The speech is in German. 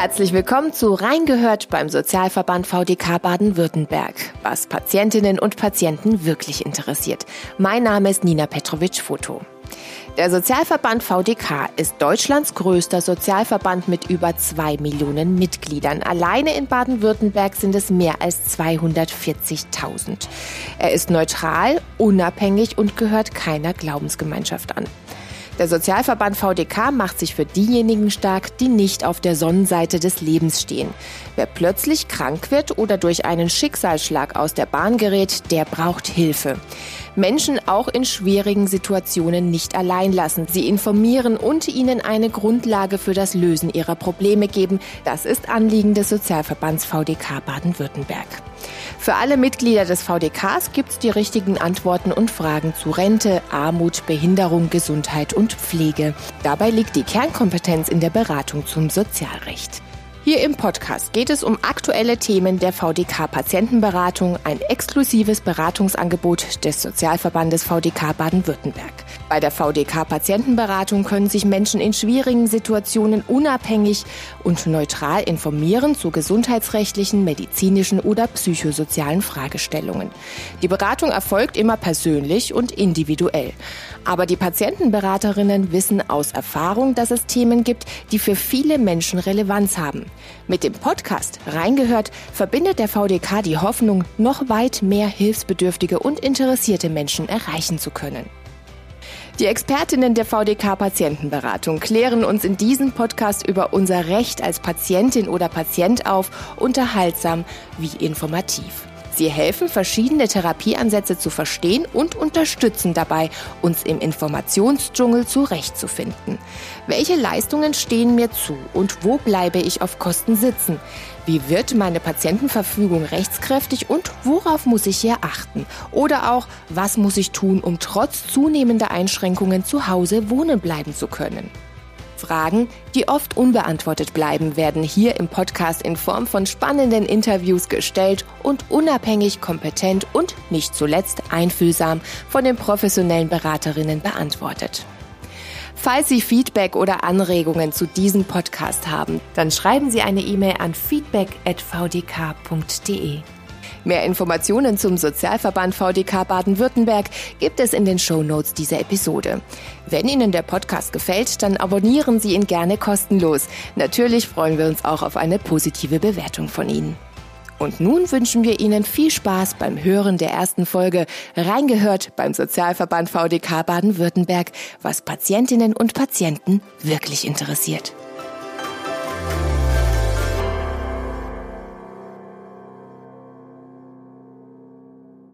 Herzlich willkommen zu Reingehört beim Sozialverband VDK Baden-Württemberg, was Patientinnen und Patienten wirklich interessiert. Mein Name ist Nina Petrovic-Foto. Der Sozialverband VDK ist Deutschlands größter Sozialverband mit über zwei Millionen Mitgliedern. Alleine in Baden-Württemberg sind es mehr als 240.000. Er ist neutral, unabhängig und gehört keiner Glaubensgemeinschaft an. Der Sozialverband VDK macht sich für diejenigen stark, die nicht auf der Sonnenseite des Lebens stehen. Wer plötzlich krank wird oder durch einen Schicksalsschlag aus der Bahn gerät, der braucht Hilfe. Menschen auch in schwierigen Situationen nicht allein lassen. Sie informieren und ihnen eine Grundlage für das Lösen ihrer Probleme geben. Das ist Anliegen des Sozialverbands VDK Baden-Württemberg. Für alle Mitglieder des VDKs gibt es die richtigen Antworten und Fragen zu Rente, Armut, Behinderung, Gesundheit und Pflege. Dabei liegt die Kernkompetenz in der Beratung zum Sozialrecht. Hier im Podcast geht es um aktuelle Themen der VDK Patientenberatung, ein exklusives Beratungsangebot des Sozialverbandes VDK Baden-Württemberg. Bei der VDK Patientenberatung können sich Menschen in schwierigen Situationen unabhängig und neutral informieren zu gesundheitsrechtlichen, medizinischen oder psychosozialen Fragestellungen. Die Beratung erfolgt immer persönlich und individuell. Aber die Patientenberaterinnen wissen aus Erfahrung, dass es Themen gibt, die für viele Menschen Relevanz haben. Mit dem Podcast Reingehört verbindet der VDK die Hoffnung, noch weit mehr hilfsbedürftige und interessierte Menschen erreichen zu können. Die Expertinnen der VDK Patientenberatung klären uns in diesem Podcast über unser Recht als Patientin oder Patient auf, unterhaltsam wie informativ. Sie helfen, verschiedene Therapieansätze zu verstehen und unterstützen dabei, uns im Informationsdschungel zurechtzufinden. Welche Leistungen stehen mir zu und wo bleibe ich auf Kosten sitzen? Wie wird meine Patientenverfügung rechtskräftig und worauf muss ich hier achten? Oder auch, was muss ich tun, um trotz zunehmender Einschränkungen zu Hause wohnen bleiben zu können? Fragen, die oft unbeantwortet bleiben, werden hier im Podcast in Form von spannenden Interviews gestellt und unabhängig, kompetent und nicht zuletzt einfühlsam von den professionellen Beraterinnen beantwortet. Falls Sie Feedback oder Anregungen zu diesem Podcast haben, dann schreiben Sie eine E-Mail an feedback.vdk.de. Mehr Informationen zum Sozialverband VDK Baden-Württemberg gibt es in den Show Notes dieser Episode. Wenn Ihnen der Podcast gefällt, dann abonnieren Sie ihn gerne kostenlos. Natürlich freuen wir uns auch auf eine positive Bewertung von Ihnen. Und nun wünschen wir Ihnen viel Spaß beim Hören der ersten Folge Reingehört beim Sozialverband VDK Baden-Württemberg, was Patientinnen und Patienten wirklich interessiert.